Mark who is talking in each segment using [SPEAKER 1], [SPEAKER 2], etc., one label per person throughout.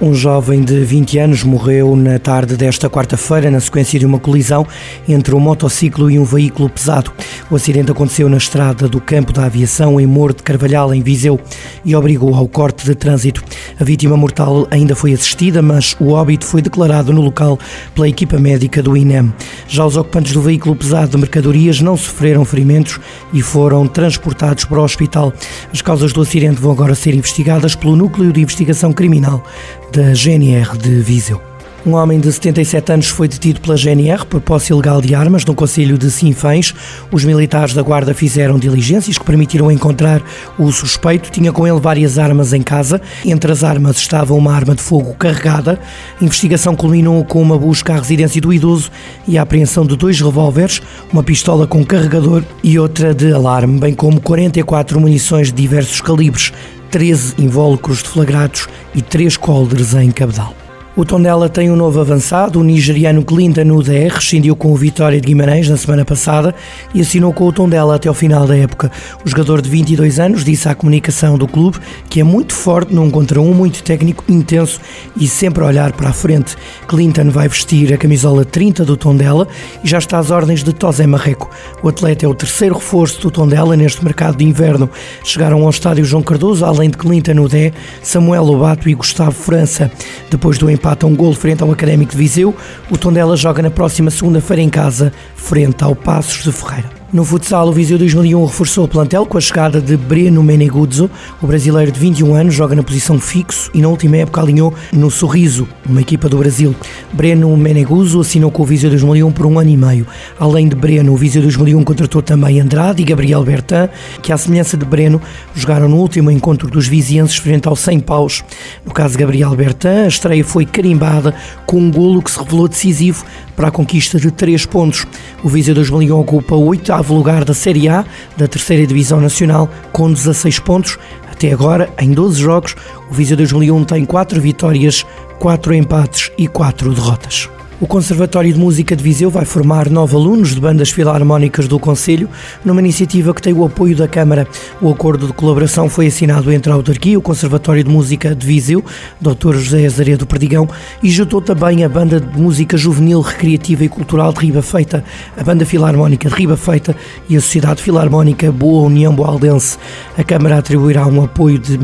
[SPEAKER 1] Um jovem de 20 anos morreu na tarde desta quarta-feira na sequência de uma colisão entre um motociclo e um veículo pesado. O acidente aconteceu na estrada do Campo da Aviação em Moro de Carvalhal, em Viseu, e obrigou ao corte de trânsito. A vítima mortal ainda foi assistida, mas o óbito foi declarado no local pela equipa médica do INEM. Já os ocupantes do veículo pesado de mercadorias não sofreram ferimentos e foram transportados para o hospital. As causas do acidente vão agora ser investigadas pelo Núcleo de Investigação Criminal da GNR de Viseu. Um homem de 77 anos foi detido pela GNR por posse ilegal de armas no Conselho de Sinfãs. Os militares da Guarda fizeram diligências que permitiram encontrar o suspeito. Tinha com ele várias armas em casa. Entre as armas estava uma arma de fogo carregada. A investigação culminou com uma busca à residência do idoso e a apreensão de dois revólveres, uma pistola com carregador e outra de alarme, bem como 44 munições de diversos calibres, 13 invólucros deflagrados e 3 coldres em cabedal. O Tondela tem um novo avançado, o nigeriano Clinton Uder rescindiu com o Vitória de Guimarães na semana passada e assinou com o Tondela até ao final da época. O jogador de 22 anos disse à comunicação do clube que é muito forte num contra um, muito técnico, intenso e sempre a olhar para a frente. Clinton vai vestir a camisola 30 do Tondela e já está às ordens de Tosé Marreco. O atleta é o terceiro reforço do Tondela neste mercado de inverno. Chegaram ao estádio João Cardoso, além de Clinton Udé, Samuel Lobato e Gustavo França. Depois do empate empata um gol frente ao Académico de Viseu. O Tondela joga na próxima segunda-feira em casa, frente ao Passos de Ferreira. No futsal, o Viseu 2001 reforçou o plantel com a chegada de Breno Meneguzzo. O brasileiro de 21 anos joga na posição fixo e na última época alinhou no Sorriso, uma equipa do Brasil. Breno Meneguzzo assinou com o Viseu 2001 por um ano e meio. Além de Breno, o Viseu 2001 contratou também Andrade e Gabriel Bertin, que à semelhança de Breno, jogaram no último encontro dos vizienses frente ao 100 paus. No caso de Gabriel Bertin, a estreia foi carimbada com um golo que se revelou decisivo para a conquista de 3 pontos. O Viseu 2001 ocupa o oitavo lugar da Série A da terceira Divisão Nacional com 16 pontos. Até agora, em 12 jogos, o Viseu 2001 tem 4 vitórias, 4 empates e 4 derrotas. O Conservatório de Música de Viseu vai formar nove alunos de bandas filarmónicas do Conselho, numa iniciativa que tem o apoio da Câmara. O acordo de colaboração foi assinado entre a autarquia, o Conservatório de Música de Viseu, Dr. José Azaredo Perdigão, e juntou também a Banda de Música Juvenil, Recreativa e Cultural de Riba Feita, a Banda Filarmónica de Riba Feita e a Sociedade Filarmónica Boa União Boaldense. A Câmara atribuirá um apoio de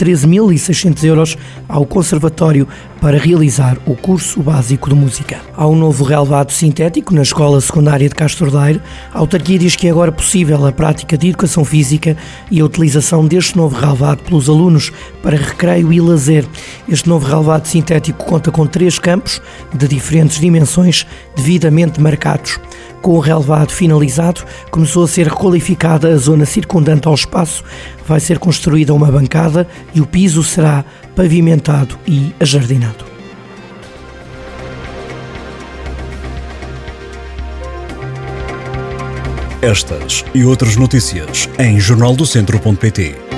[SPEAKER 1] 13.600 euros ao Conservatório para realizar o curso básico de música. Há um novo relevado sintético na Escola Secundária de Castro Daire. A autarquia diz que é agora possível a prática de educação física e a utilização deste novo relevado pelos alunos para recreio e lazer. Este novo relevado sintético conta com três campos de diferentes dimensões devidamente marcados. Com o relevado finalizado, começou a ser requalificada a zona circundante ao espaço, vai ser construída uma bancada e o piso será pavimentado e ajardinado.
[SPEAKER 2] Estas e outras notícias em jornaldocentro.pt